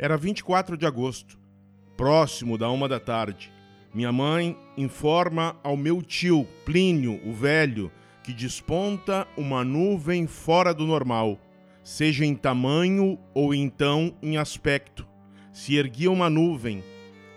Era 24 de agosto, próximo da uma da tarde. Minha mãe informa ao meu tio, Plínio, o velho, que desponta uma nuvem fora do normal, seja em tamanho ou então em aspecto. Se erguia uma nuvem.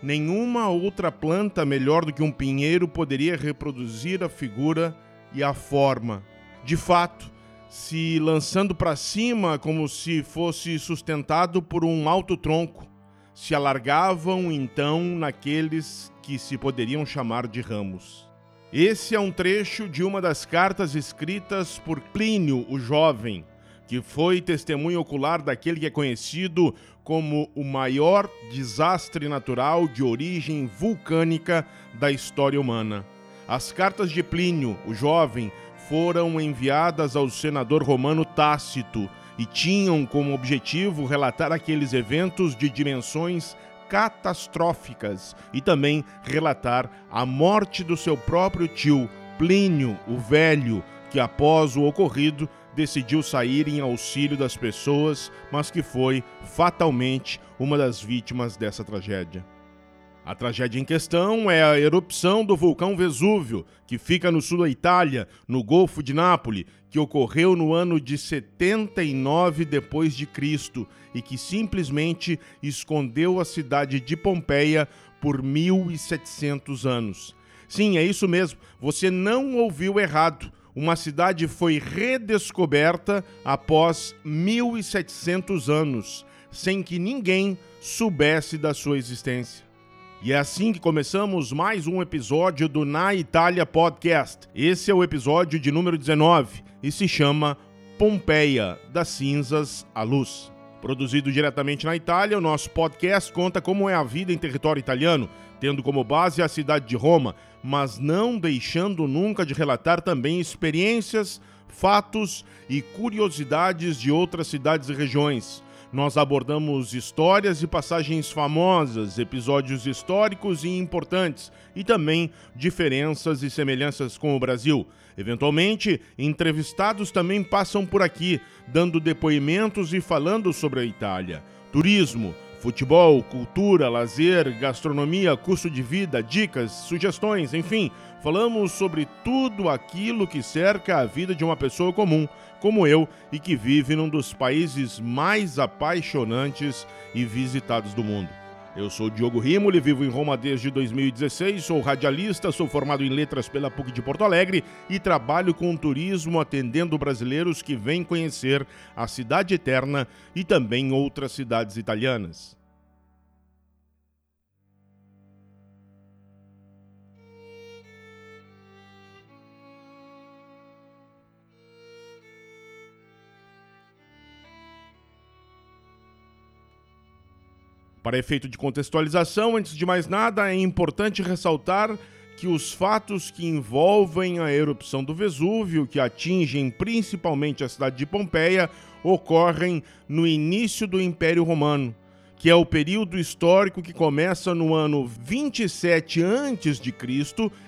Nenhuma outra planta melhor do que um pinheiro poderia reproduzir a figura e a forma. De fato, se lançando para cima como se fosse sustentado por um alto tronco, se alargavam então naqueles que se poderiam chamar de ramos. Esse é um trecho de uma das cartas escritas por Plínio o Jovem, que foi testemunho ocular daquele que é conhecido como o maior desastre natural de origem vulcânica da história humana. As cartas de Plínio o Jovem foram enviadas ao senador romano Tácito e tinham como objetivo relatar aqueles eventos de dimensões catastróficas e também relatar a morte do seu próprio tio, Plínio o Velho, que após o ocorrido decidiu sair em auxílio das pessoas, mas que foi fatalmente uma das vítimas dessa tragédia. A tragédia em questão é a erupção do vulcão Vesúvio, que fica no sul da Itália, no Golfo de Nápoles, que ocorreu no ano de 79 depois de Cristo e que simplesmente escondeu a cidade de Pompeia por 1700 anos. Sim, é isso mesmo. Você não ouviu errado. Uma cidade foi redescoberta após 1700 anos, sem que ninguém soubesse da sua existência. E é assim que começamos mais um episódio do Na Itália Podcast. Esse é o episódio de número 19 e se chama Pompeia, das cinzas à luz. Produzido diretamente na Itália, o nosso podcast conta como é a vida em território italiano, tendo como base a cidade de Roma, mas não deixando nunca de relatar também experiências, fatos e curiosidades de outras cidades e regiões nós abordamos histórias e passagens famosas, episódios históricos e importantes e também diferenças e semelhanças com o Brasil. Eventualmente, entrevistados também passam por aqui, dando depoimentos e falando sobre a Itália. Turismo, futebol, cultura, lazer, gastronomia, custo de vida, dicas, sugestões, enfim, falamos sobre tudo aquilo que cerca a vida de uma pessoa comum como eu e que vive num dos países mais apaixonantes e visitados do mundo. Eu sou Diogo Rimoli, vivo em Roma desde 2016, sou radialista, sou formado em letras pela PUC de Porto Alegre e trabalho com turismo atendendo brasileiros que vêm conhecer a Cidade Eterna e também outras cidades italianas. Para efeito de contextualização, antes de mais nada, é importante ressaltar que os fatos que envolvem a erupção do Vesúvio, que atingem principalmente a cidade de Pompeia, ocorrem no início do Império Romano, que é o período histórico que começa no ano 27 a.C.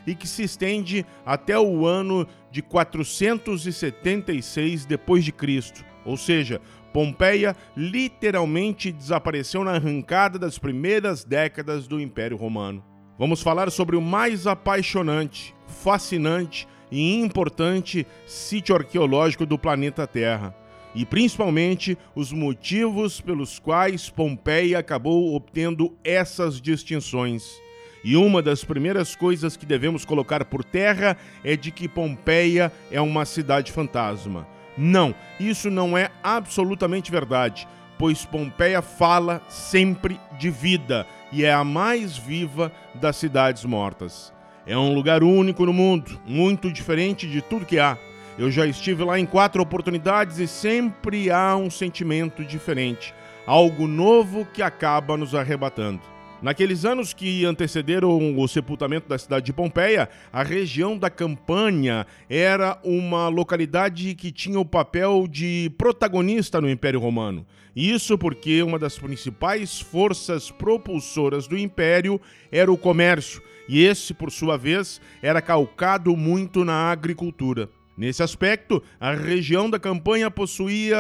e que se estende até o ano de 476 depois de Cristo. Ou seja, Pompeia literalmente desapareceu na arrancada das primeiras décadas do Império Romano. Vamos falar sobre o mais apaixonante, fascinante e importante sítio arqueológico do planeta Terra, e principalmente os motivos pelos quais Pompeia acabou obtendo essas distinções. E uma das primeiras coisas que devemos colocar por terra é de que Pompeia é uma cidade fantasma. Não, isso não é absolutamente verdade, pois Pompeia fala sempre de vida e é a mais viva das cidades mortas. É um lugar único no mundo, muito diferente de tudo que há. Eu já estive lá em quatro oportunidades e sempre há um sentimento diferente, algo novo que acaba nos arrebatando. Naqueles anos que antecederam o sepultamento da cidade de Pompeia, a região da Campânia era uma localidade que tinha o papel de protagonista no Império Romano. Isso porque uma das principais forças propulsoras do Império era o comércio, e esse, por sua vez, era calcado muito na agricultura. Nesse aspecto, a região da campanha possuía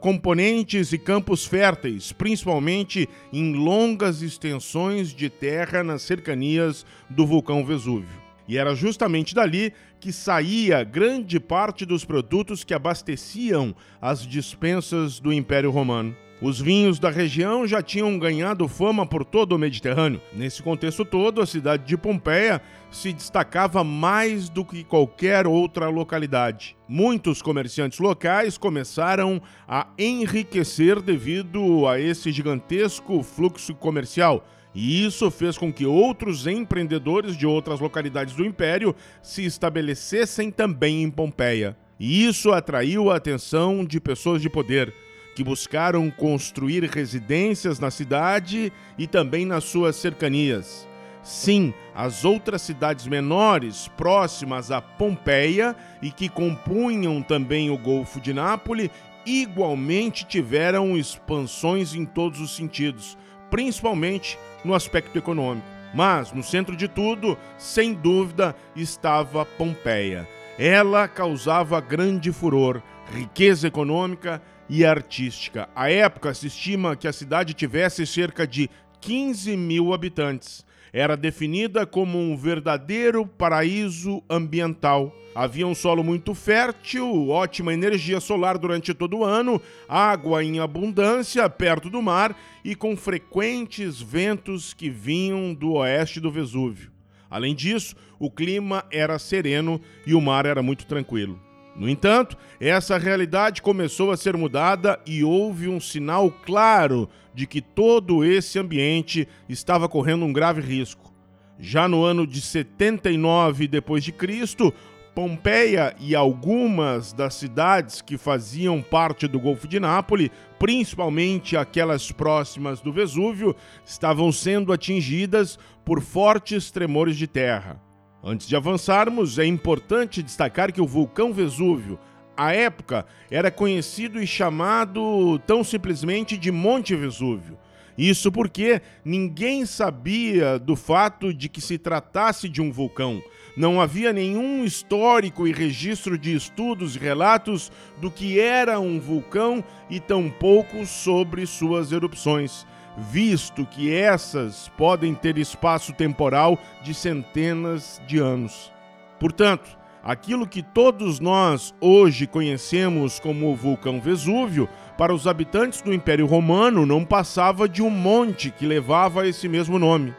componentes e campos férteis, principalmente em longas extensões de terra nas cercanias do vulcão Vesúvio. E era justamente dali que saía grande parte dos produtos que abasteciam as dispensas do Império Romano. Os vinhos da região já tinham ganhado fama por todo o Mediterrâneo. Nesse contexto todo, a cidade de Pompeia se destacava mais do que qualquer outra localidade. Muitos comerciantes locais começaram a enriquecer devido a esse gigantesco fluxo comercial. E isso fez com que outros empreendedores de outras localidades do império se estabelecessem também em Pompeia. E isso atraiu a atenção de pessoas de poder que buscaram construir residências na cidade e também nas suas cercanias. Sim, as outras cidades menores próximas a Pompeia e que compunham também o Golfo de Nápoles igualmente tiveram expansões em todos os sentidos, principalmente no aspecto econômico. Mas, no centro de tudo, sem dúvida, estava Pompeia. Ela causava grande furor, riqueza econômica e artística. À época, se estima que a cidade tivesse cerca de 15 mil habitantes. Era definida como um verdadeiro paraíso ambiental. Havia um solo muito fértil, ótima energia solar durante todo o ano, água em abundância perto do mar e com frequentes ventos que vinham do oeste do Vesúvio. Além disso, o clima era sereno e o mar era muito tranquilo. No entanto, essa realidade começou a ser mudada e houve um sinal claro de que todo esse ambiente estava correndo um grave risco. Já no ano de 79 depois de Cristo, Pompeia e algumas das cidades que faziam parte do Golfo de Nápoles, principalmente aquelas próximas do Vesúvio, estavam sendo atingidas por fortes tremores de terra. Antes de avançarmos, é importante destacar que o vulcão Vesúvio, à época, era conhecido e chamado tão simplesmente de Monte Vesúvio. Isso porque ninguém sabia do fato de que se tratasse de um vulcão. Não havia nenhum histórico e registro de estudos e relatos do que era um vulcão e tampouco sobre suas erupções visto que essas podem ter espaço temporal de centenas de anos. Portanto, aquilo que todos nós hoje conhecemos como o vulcão Vesúvio, para os habitantes do Império Romano não passava de um monte que levava esse mesmo nome.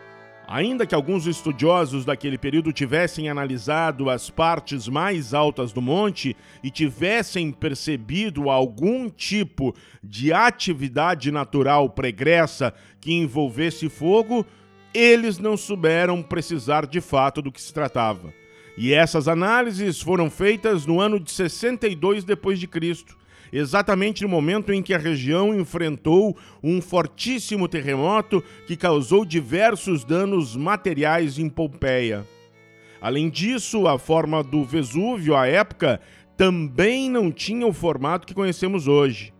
Ainda que alguns estudiosos daquele período tivessem analisado as partes mais altas do monte e tivessem percebido algum tipo de atividade natural pregressa que envolvesse fogo, eles não souberam precisar de fato do que se tratava. E essas análises foram feitas no ano de 62 depois de Cristo, exatamente no momento em que a região enfrentou um fortíssimo terremoto que causou diversos danos materiais em Pompeia. Além disso, a forma do Vesúvio à época também não tinha o formato que conhecemos hoje.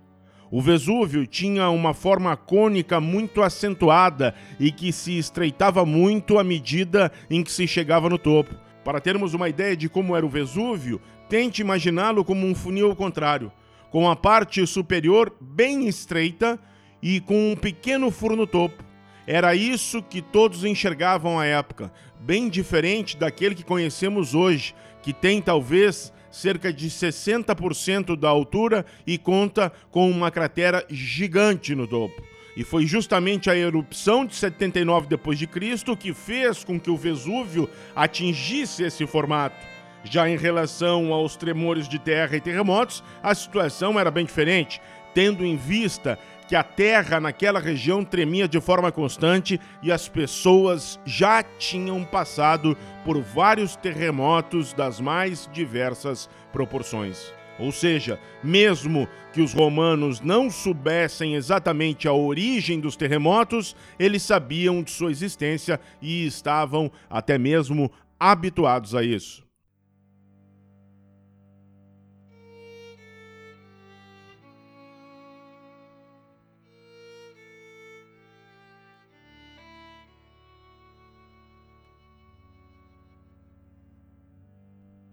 O Vesúvio tinha uma forma cônica muito acentuada e que se estreitava muito à medida em que se chegava no topo. Para termos uma ideia de como era o Vesúvio, tente imaginá-lo como um funil ao contrário com a parte superior bem estreita e com um pequeno furo no topo. Era isso que todos enxergavam à época, bem diferente daquele que conhecemos hoje, que tem talvez cerca de 60% da altura e conta com uma cratera gigante no topo. E foi justamente a erupção de 79 depois de Cristo que fez com que o Vesúvio atingisse esse formato. Já em relação aos tremores de terra e terremotos, a situação era bem diferente, tendo em vista que a terra naquela região tremia de forma constante e as pessoas já tinham passado por vários terremotos das mais diversas proporções. Ou seja, mesmo que os romanos não soubessem exatamente a origem dos terremotos, eles sabiam de sua existência e estavam até mesmo habituados a isso.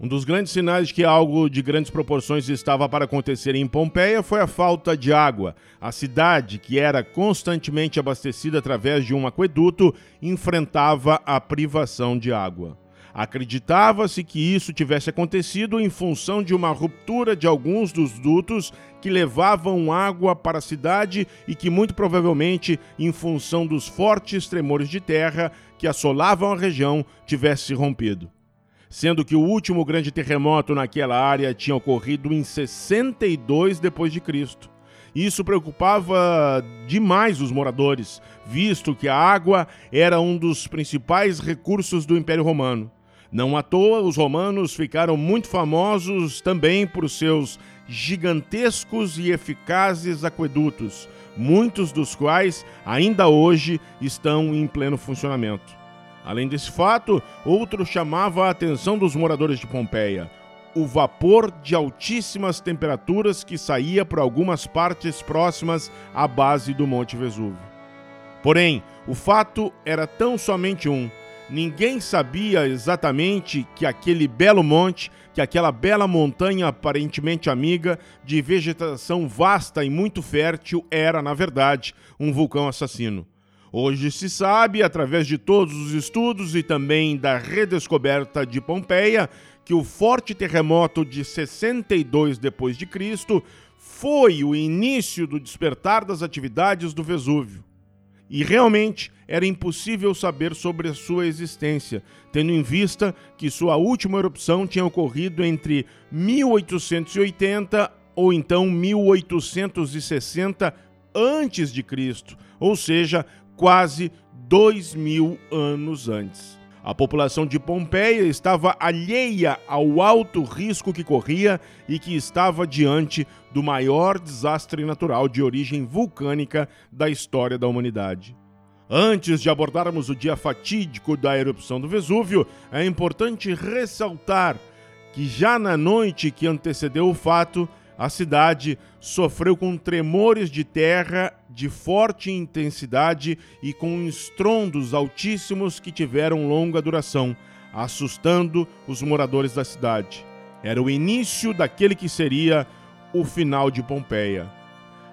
Um dos grandes sinais de que algo de grandes proporções estava para acontecer em Pompeia foi a falta de água. A cidade, que era constantemente abastecida através de um aqueduto, enfrentava a privação de água. Acreditava-se que isso tivesse acontecido em função de uma ruptura de alguns dos dutos que levavam água para a cidade e que, muito provavelmente, em função dos fortes tremores de terra que assolavam a região, tivesse rompido. Sendo que o último grande terremoto naquela área tinha ocorrido em 62 depois de Cristo. Isso preocupava demais os moradores, visto que a água era um dos principais recursos do Império Romano. Não à toa, os romanos ficaram muito famosos também por seus gigantescos e eficazes aquedutos, muitos dos quais ainda hoje estão em pleno funcionamento. Além desse fato, outro chamava a atenção dos moradores de Pompeia: o vapor de altíssimas temperaturas que saía por algumas partes próximas à base do Monte Vesúvio. Porém, o fato era tão somente um Ninguém sabia exatamente que aquele belo monte, que aquela bela montanha aparentemente amiga, de vegetação vasta e muito fértil, era, na verdade, um vulcão assassino. Hoje se sabe, através de todos os estudos e também da redescoberta de Pompeia, que o forte terremoto de 62 depois de Cristo foi o início do despertar das atividades do Vesúvio. E realmente era impossível saber sobre a sua existência, tendo em vista que sua última erupção tinha ocorrido entre 1880 ou então 1860 antes de Cristo, ou seja, quase dois mil anos antes. A população de Pompeia estava alheia ao alto risco que corria e que estava diante do maior desastre natural de origem vulcânica da história da humanidade. Antes de abordarmos o dia fatídico da erupção do Vesúvio, é importante ressaltar que já na noite que antecedeu o fato, a cidade sofreu com tremores de terra de forte intensidade e com estrondos altíssimos que tiveram longa duração, assustando os moradores da cidade. Era o início daquele que seria o final de Pompeia.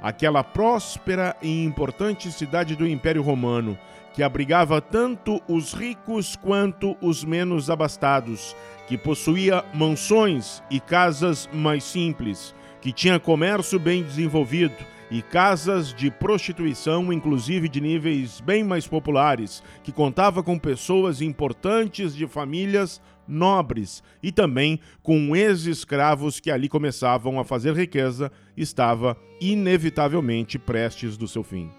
Aquela próspera e importante cidade do Império Romano, que abrigava tanto os ricos quanto os menos abastados, que possuía mansões e casas mais simples, que tinha comércio bem desenvolvido e casas de prostituição, inclusive de níveis bem mais populares, que contava com pessoas importantes de famílias nobres e também com ex-escravos que ali começavam a fazer riqueza, estava inevitavelmente prestes do seu fim.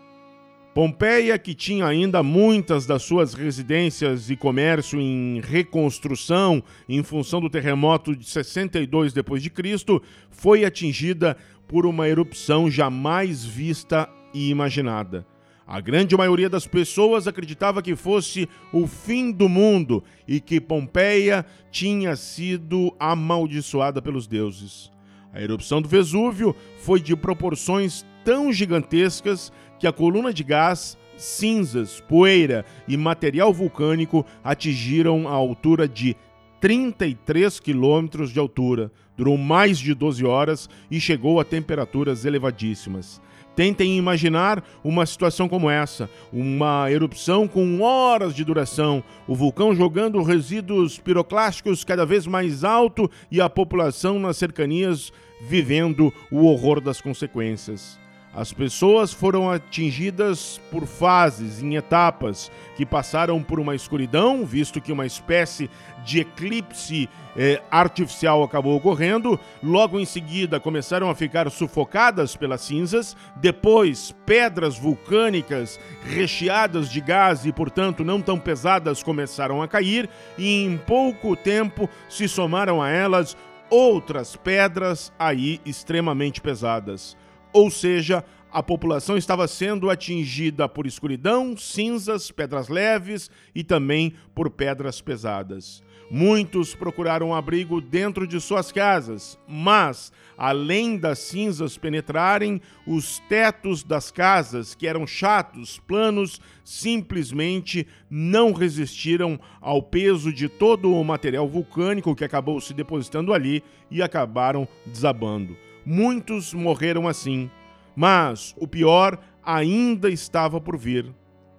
Pompeia, que tinha ainda muitas das suas residências e comércio em reconstrução em função do terremoto de 62 depois de Cristo, foi atingida por uma erupção jamais vista e imaginada. A grande maioria das pessoas acreditava que fosse o fim do mundo e que Pompeia tinha sido amaldiçoada pelos deuses. A erupção do Vesúvio foi de proporções tão gigantescas que a coluna de gás, cinzas, poeira e material vulcânico atingiram a altura de 33 quilômetros de altura, durou mais de 12 horas e chegou a temperaturas elevadíssimas. Tentem imaginar uma situação como essa: uma erupção com horas de duração, o vulcão jogando resíduos piroclásticos cada vez mais alto e a população nas cercanias vivendo o horror das consequências. As pessoas foram atingidas por fases, em etapas, que passaram por uma escuridão, visto que uma espécie de eclipse eh, artificial acabou ocorrendo. Logo em seguida, começaram a ficar sufocadas pelas cinzas. Depois, pedras vulcânicas recheadas de gás e, portanto, não tão pesadas começaram a cair. E em pouco tempo se somaram a elas outras pedras aí extremamente pesadas ou seja, a população estava sendo atingida por escuridão, cinzas, pedras leves e também por pedras pesadas. Muitos procuraram abrigo dentro de suas casas, mas, além das cinzas penetrarem, os tetos das casas, que eram chatos, planos, simplesmente não resistiram ao peso de todo o material vulcânico que acabou se depositando ali e acabaram desabando. Muitos morreram assim, mas o pior ainda estava por vir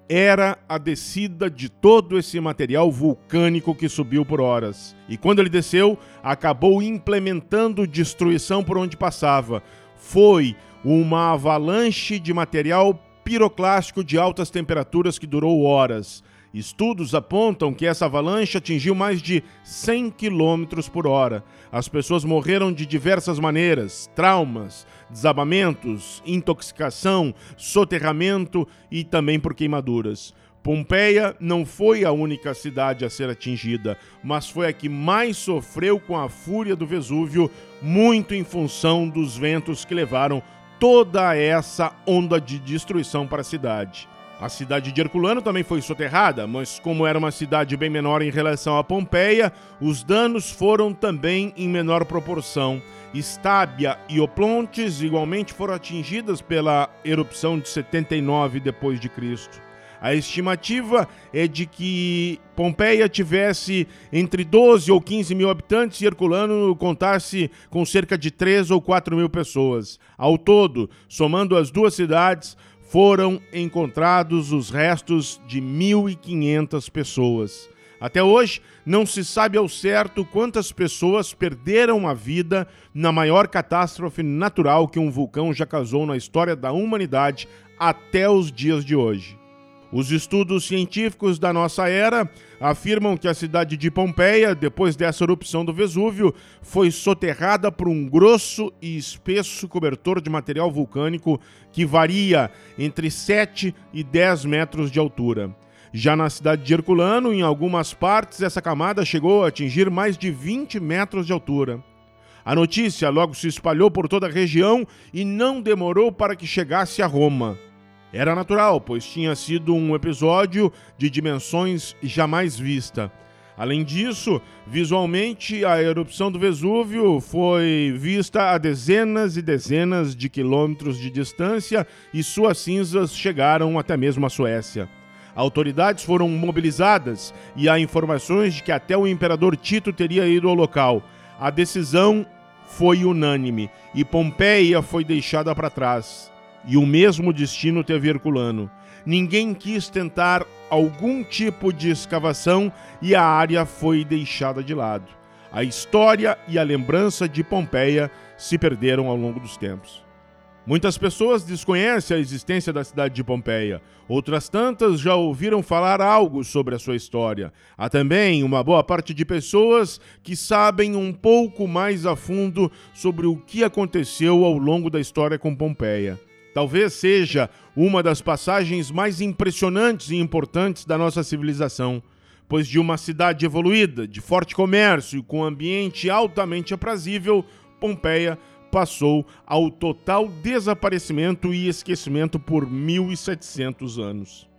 era a descida de todo esse material vulcânico que subiu por horas. E quando ele desceu, acabou implementando destruição por onde passava. Foi uma avalanche de material piroclástico de altas temperaturas que durou horas. Estudos apontam que essa avalanche atingiu mais de 100 km por hora. As pessoas morreram de diversas maneiras: traumas, desabamentos, intoxicação, soterramento e também por queimaduras. Pompeia não foi a única cidade a ser atingida, mas foi a que mais sofreu com a fúria do Vesúvio, muito em função dos ventos que levaram toda essa onda de destruição para a cidade. A cidade de Herculano também foi soterrada, mas como era uma cidade bem menor em relação a Pompeia, os danos foram também em menor proporção. Estábia e Oplontes igualmente foram atingidas pela erupção de 79 depois de Cristo. A estimativa é de que Pompeia tivesse entre 12 ou 15 mil habitantes e Herculano contasse com cerca de 3 ou 4 mil pessoas. Ao todo, somando as duas cidades, foram encontrados os restos de 1.500 pessoas. Até hoje, não se sabe ao certo quantas pessoas perderam a vida na maior catástrofe natural que um vulcão já causou na história da humanidade até os dias de hoje. Os estudos científicos da nossa era afirmam que a cidade de Pompeia, depois dessa erupção do Vesúvio, foi soterrada por um grosso e espesso cobertor de material vulcânico que varia entre 7 e 10 metros de altura. Já na cidade de Herculano, em algumas partes, essa camada chegou a atingir mais de 20 metros de altura. A notícia logo se espalhou por toda a região e não demorou para que chegasse a Roma. Era natural, pois tinha sido um episódio de dimensões jamais vista. Além disso, visualmente, a erupção do Vesúvio foi vista a dezenas e dezenas de quilômetros de distância e suas cinzas chegaram até mesmo a Suécia. Autoridades foram mobilizadas e há informações de que até o imperador Tito teria ido ao local. A decisão foi unânime e Pompeia foi deixada para trás e o mesmo destino teve Herculano. Ninguém quis tentar algum tipo de escavação e a área foi deixada de lado. A história e a lembrança de Pompeia se perderam ao longo dos tempos. Muitas pessoas desconhecem a existência da cidade de Pompeia. Outras tantas já ouviram falar algo sobre a sua história. Há também uma boa parte de pessoas que sabem um pouco mais a fundo sobre o que aconteceu ao longo da história com Pompeia. Talvez seja uma das passagens mais impressionantes e importantes da nossa civilização, pois de uma cidade evoluída, de forte comércio e com ambiente altamente aprazível, Pompeia passou ao total desaparecimento e esquecimento por 1700 anos.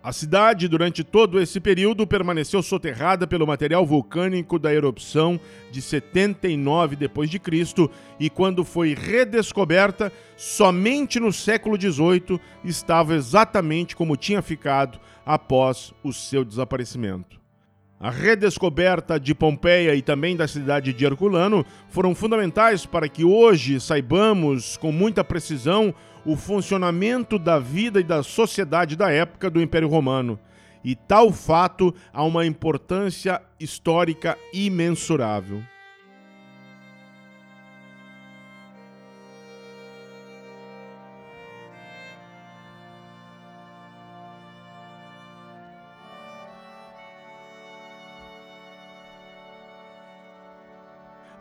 A cidade, durante todo esse período, permaneceu soterrada pelo material vulcânico da erupção de 79 d.C. e, quando foi redescoberta, somente no século XVIII estava exatamente como tinha ficado após o seu desaparecimento. A redescoberta de Pompeia e também da cidade de Herculano foram fundamentais para que hoje saibamos com muita precisão o funcionamento da vida e da sociedade da época do Império Romano. E tal fato há uma importância histórica imensurável.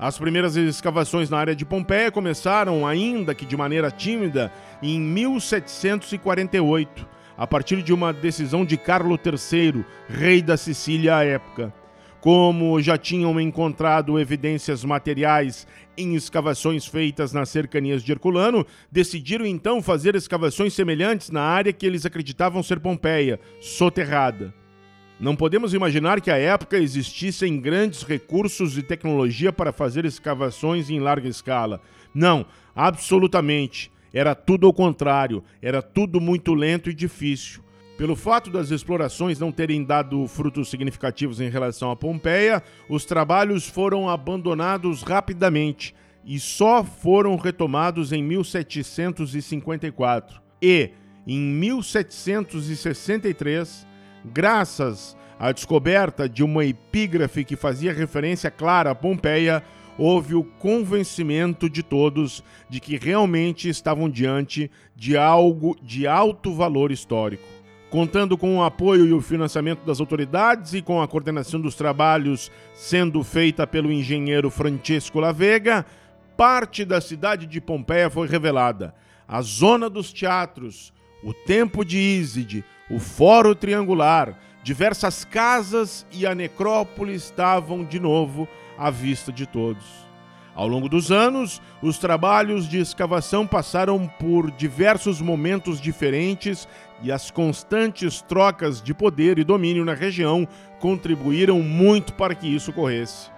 As primeiras escavações na área de Pompeia começaram, ainda que de maneira tímida, em 1748, a partir de uma decisão de Carlo III, rei da Sicília à época. como já tinham encontrado evidências materiais em escavações feitas nas cercanias de Herculano, decidiram então fazer escavações semelhantes na área que eles acreditavam ser Pompeia, soterrada. Não podemos imaginar que à época existissem grandes recursos e tecnologia para fazer escavações em larga escala. Não, absolutamente. Era tudo ao contrário, era tudo muito lento e difícil. Pelo fato das explorações não terem dado frutos significativos em relação a Pompeia, os trabalhos foram abandonados rapidamente e só foram retomados em 1754. E, em 1763, graças à descoberta de uma epígrafe que fazia referência clara a Pompeia, houve o convencimento de todos de que realmente estavam diante de algo de alto valor histórico contando com o apoio e o financiamento das autoridades e com a coordenação dos trabalhos sendo feita pelo engenheiro Francesco Lavega, parte da cidade de Pompeia foi revelada. A zona dos teatros, o Tempo de Íside, o Fórum Triangular, diversas casas e a necrópole estavam de novo à vista de todos. Ao longo dos anos, os trabalhos de escavação passaram por diversos momentos diferentes e as constantes trocas de poder e domínio na região contribuíram muito para que isso ocorresse.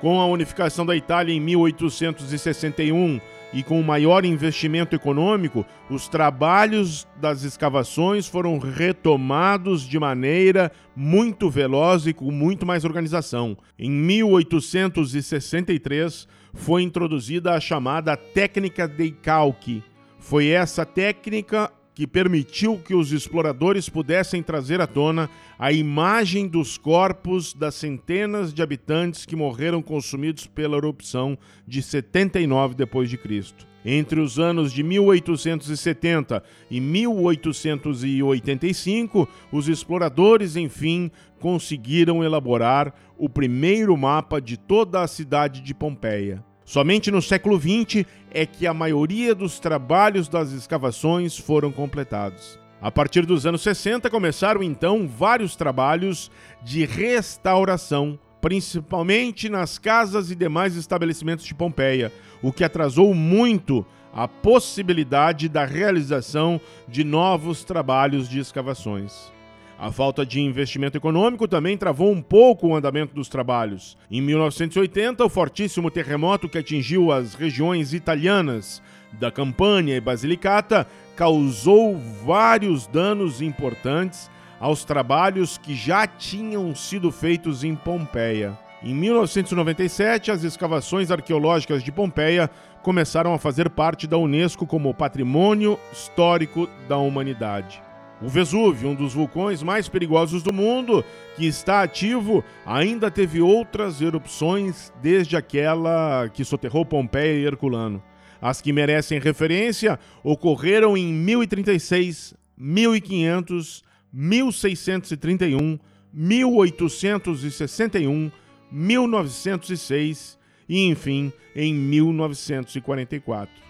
Com a unificação da Itália em 1861 e com o maior investimento econômico, os trabalhos das escavações foram retomados de maneira muito veloz e com muito mais organização. Em 1863 foi introduzida a chamada técnica de calque. Foi essa técnica que permitiu que os exploradores pudessem trazer à tona a imagem dos corpos das centenas de habitantes que morreram consumidos pela erupção de 79 depois de Cristo. Entre os anos de 1870 e 1885, os exploradores, enfim, conseguiram elaborar o primeiro mapa de toda a cidade de Pompeia. Somente no século XX é que a maioria dos trabalhos das escavações foram completados. A partir dos anos 60 começaram então vários trabalhos de restauração, principalmente nas casas e demais estabelecimentos de Pompeia, o que atrasou muito a possibilidade da realização de novos trabalhos de escavações. A falta de investimento econômico também travou um pouco o andamento dos trabalhos. Em 1980, o fortíssimo terremoto que atingiu as regiões italianas da Campânia e Basilicata causou vários danos importantes aos trabalhos que já tinham sido feitos em Pompeia. Em 1997, as escavações arqueológicas de Pompeia começaram a fazer parte da Unesco como Patrimônio Histórico da Humanidade. O Vesúvio, um dos vulcões mais perigosos do mundo, que está ativo, ainda teve outras erupções desde aquela que soterrou Pompeia e Herculano. As que merecem referência ocorreram em 1036, 1500, 1631, 1861, 1906 e, enfim, em 1944.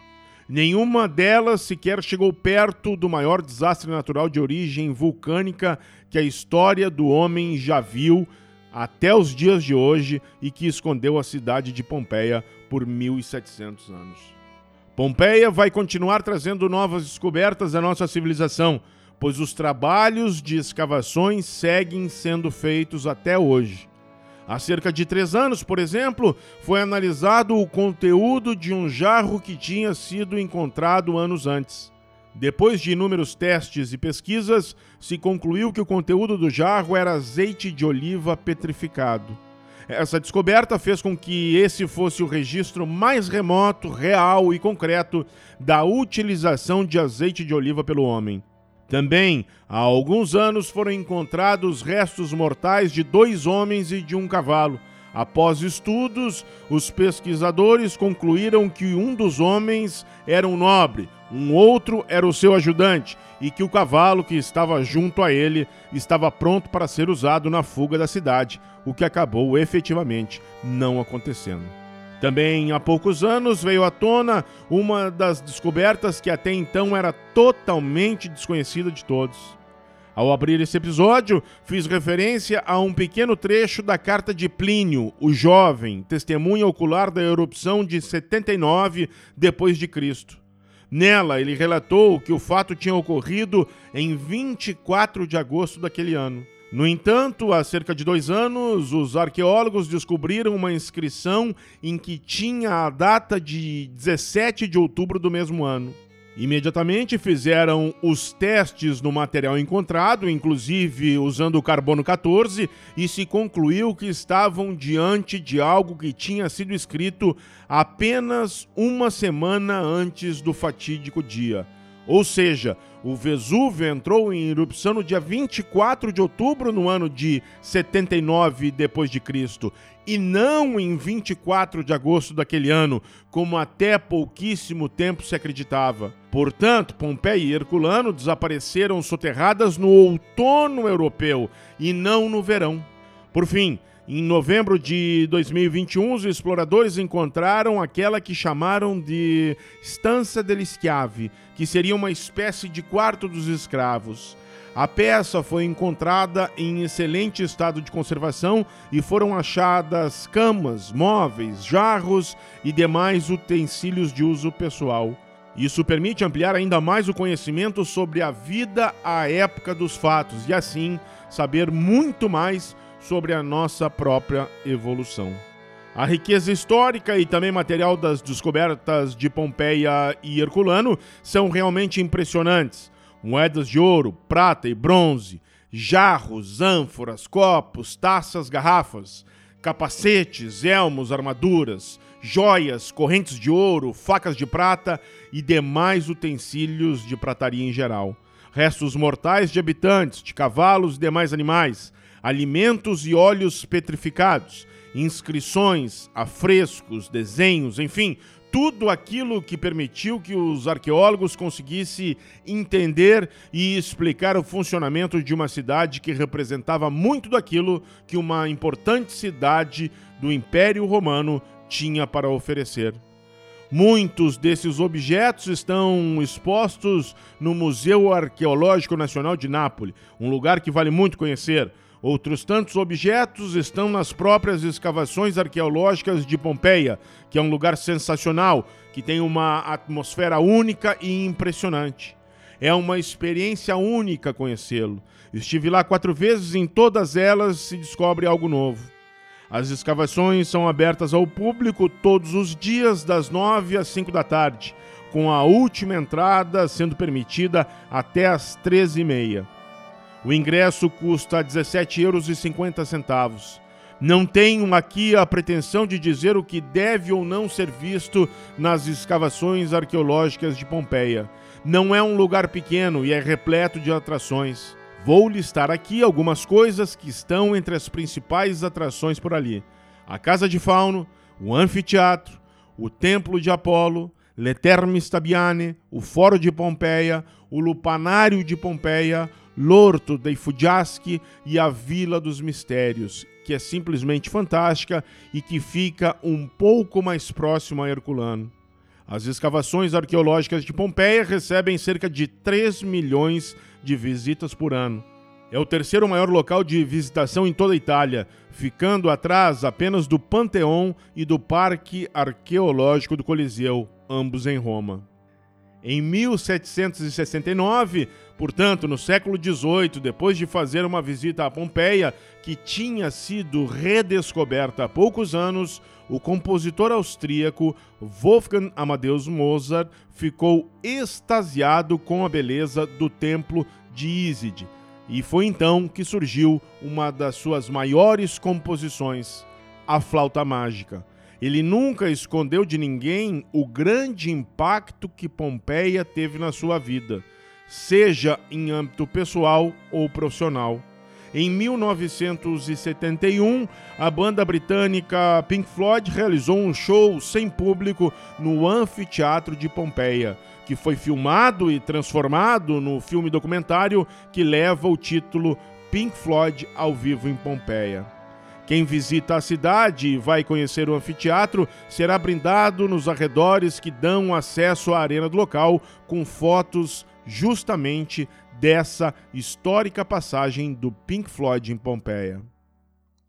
Nenhuma delas sequer chegou perto do maior desastre natural de origem vulcânica que a história do homem já viu até os dias de hoje e que escondeu a cidade de Pompeia por 1700 anos. Pompeia vai continuar trazendo novas descobertas à nossa civilização, pois os trabalhos de escavações seguem sendo feitos até hoje. Há cerca de três anos, por exemplo, foi analisado o conteúdo de um jarro que tinha sido encontrado anos antes. Depois de inúmeros testes e pesquisas, se concluiu que o conteúdo do jarro era azeite de oliva petrificado. Essa descoberta fez com que esse fosse o registro mais remoto, real e concreto da utilização de azeite de oliva pelo homem. Também, há alguns anos, foram encontrados restos mortais de dois homens e de um cavalo. Após estudos, os pesquisadores concluíram que um dos homens era um nobre, um outro era o seu ajudante e que o cavalo que estava junto a ele estava pronto para ser usado na fuga da cidade, o que acabou efetivamente não acontecendo. Também há poucos anos veio à tona uma das descobertas que até então era totalmente desconhecida de todos. Ao abrir esse episódio, fiz referência a um pequeno trecho da carta de Plínio, o jovem, testemunha ocular da erupção de 79 depois de Cristo. Nela, ele relatou que o fato tinha ocorrido em 24 de agosto daquele ano. No entanto, há cerca de dois anos, os arqueólogos descobriram uma inscrição em que tinha a data de 17 de outubro do mesmo ano. Imediatamente fizeram os testes no material encontrado, inclusive usando o carbono 14, e se concluiu que estavam diante de algo que tinha sido escrito apenas uma semana antes do fatídico dia. Ou seja, o Vesúvio entrou em erupção no dia 24 de outubro no ano de 79 depois de Cristo e não em 24 de agosto daquele ano, como até pouquíssimo tempo se acreditava. Portanto, Pompeia e Herculano desapareceram soterradas no outono europeu e não no verão. Por fim, em novembro de 2021, os exploradores encontraram aquela que chamaram de Stanza degli Schiavi, que seria uma espécie de quarto dos escravos. A peça foi encontrada em excelente estado de conservação e foram achadas camas, móveis, jarros e demais utensílios de uso pessoal. Isso permite ampliar ainda mais o conhecimento sobre a vida à época dos fatos e, assim, saber muito mais sobre a nossa própria evolução. A riqueza histórica e também material das descobertas de Pompeia e Herculano são realmente impressionantes moedas de ouro, prata e bronze, jarros, ânforas, copos, taças, garrafas, capacetes, elmos, armaduras, joias, correntes de ouro, facas de prata e demais utensílios de prataria em geral. Restos mortais de habitantes, de cavalos e demais animais, alimentos e óleos petrificados, inscrições, afrescos, desenhos, enfim, tudo aquilo que permitiu que os arqueólogos conseguissem entender e explicar o funcionamento de uma cidade que representava muito daquilo que uma importante cidade do Império Romano tinha para oferecer. Muitos desses objetos estão expostos no Museu Arqueológico Nacional de Nápoles, um lugar que vale muito conhecer. Outros tantos objetos estão nas próprias escavações arqueológicas de Pompeia, que é um lugar sensacional, que tem uma atmosfera única e impressionante. É uma experiência única conhecê-lo. Estive lá quatro vezes e em todas elas se descobre algo novo. As escavações são abertas ao público todos os dias, das nove às cinco da tarde, com a última entrada sendo permitida até às treze e meia. O ingresso custa R$ 17,50 Não tenho aqui a pretensão de dizer o que deve ou não ser visto nas escavações arqueológicas de Pompeia. Não é um lugar pequeno e é repleto de atrações. Vou listar aqui algumas coisas que estão entre as principais atrações por ali: a Casa de Fauno, o Anfiteatro, o Templo de Apolo, l'Eterme Stabiane, o Foro de Pompeia, o Lupanário de Pompeia, Lorto dei Fuggiaschi e a Vila dos Mistérios, que é simplesmente fantástica e que fica um pouco mais próximo a Herculano. As escavações arqueológicas de Pompeia recebem cerca de 3 milhões de visitas por ano. É o terceiro maior local de visitação em toda a Itália, ficando atrás apenas do Panteão e do Parque Arqueológico do Coliseu, ambos em Roma. Em 1769, portanto, no século XVIII, depois de fazer uma visita a Pompeia, que tinha sido redescoberta há poucos anos, o compositor austríaco Wolfgang Amadeus Mozart ficou extasiado com a beleza do templo de Iside. E foi então que surgiu uma das suas maiores composições, a Flauta Mágica. Ele nunca escondeu de ninguém o grande impacto que Pompeia teve na sua vida, seja em âmbito pessoal ou profissional. Em 1971, a banda britânica Pink Floyd realizou um show sem público no Anfiteatro de Pompeia, que foi filmado e transformado no filme documentário que leva o título Pink Floyd ao vivo em Pompeia. Quem visita a cidade e vai conhecer o anfiteatro será brindado nos arredores que dão acesso à arena do local com fotos justamente dessa histórica passagem do Pink Floyd em Pompeia.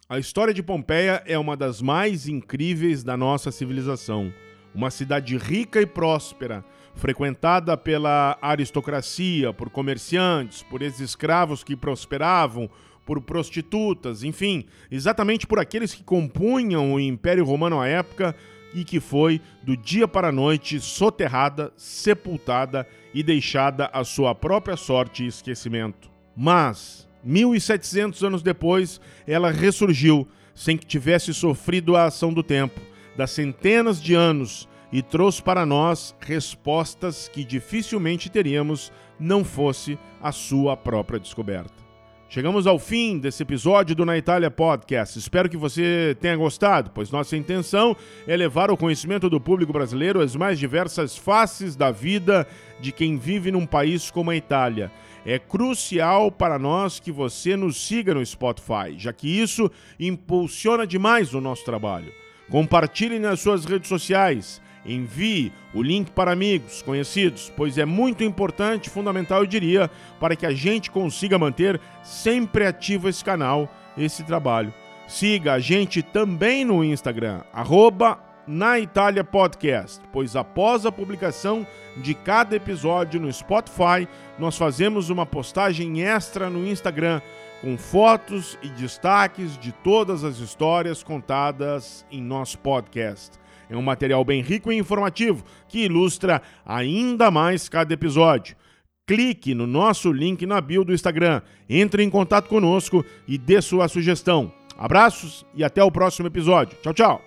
A história de Pompeia é uma das mais incríveis da nossa civilização. Uma cidade rica e próspera, frequentada pela aristocracia, por comerciantes, por ex-escravos que prosperavam, por prostitutas, enfim, exatamente por aqueles que compunham o Império Romano à época e que foi, do dia para a noite, soterrada, sepultada e deixada à sua própria sorte e esquecimento. Mas, 1700 anos depois, ela ressurgiu sem que tivesse sofrido a ação do tempo, das centenas de anos, e trouxe para nós respostas que dificilmente teríamos não fosse a sua própria descoberta. Chegamos ao fim desse episódio do Na Itália Podcast. Espero que você tenha gostado, pois nossa intenção é levar o conhecimento do público brasileiro às mais diversas faces da vida de quem vive num país como a Itália. É crucial para nós que você nos siga no Spotify, já que isso impulsiona demais o nosso trabalho. Compartilhe nas suas redes sociais Envie o link para amigos, conhecidos, pois é muito importante, fundamental, eu diria, para que a gente consiga manter sempre ativo esse canal, esse trabalho. Siga a gente também no Instagram, arroba na Itália Podcast, pois após a publicação de cada episódio no Spotify, nós fazemos uma postagem extra no Instagram com fotos e destaques de todas as histórias contadas em nosso podcast. É um material bem rico e informativo que ilustra ainda mais cada episódio. Clique no nosso link na bio do Instagram, entre em contato conosco e dê sua sugestão. Abraços e até o próximo episódio. Tchau, tchau!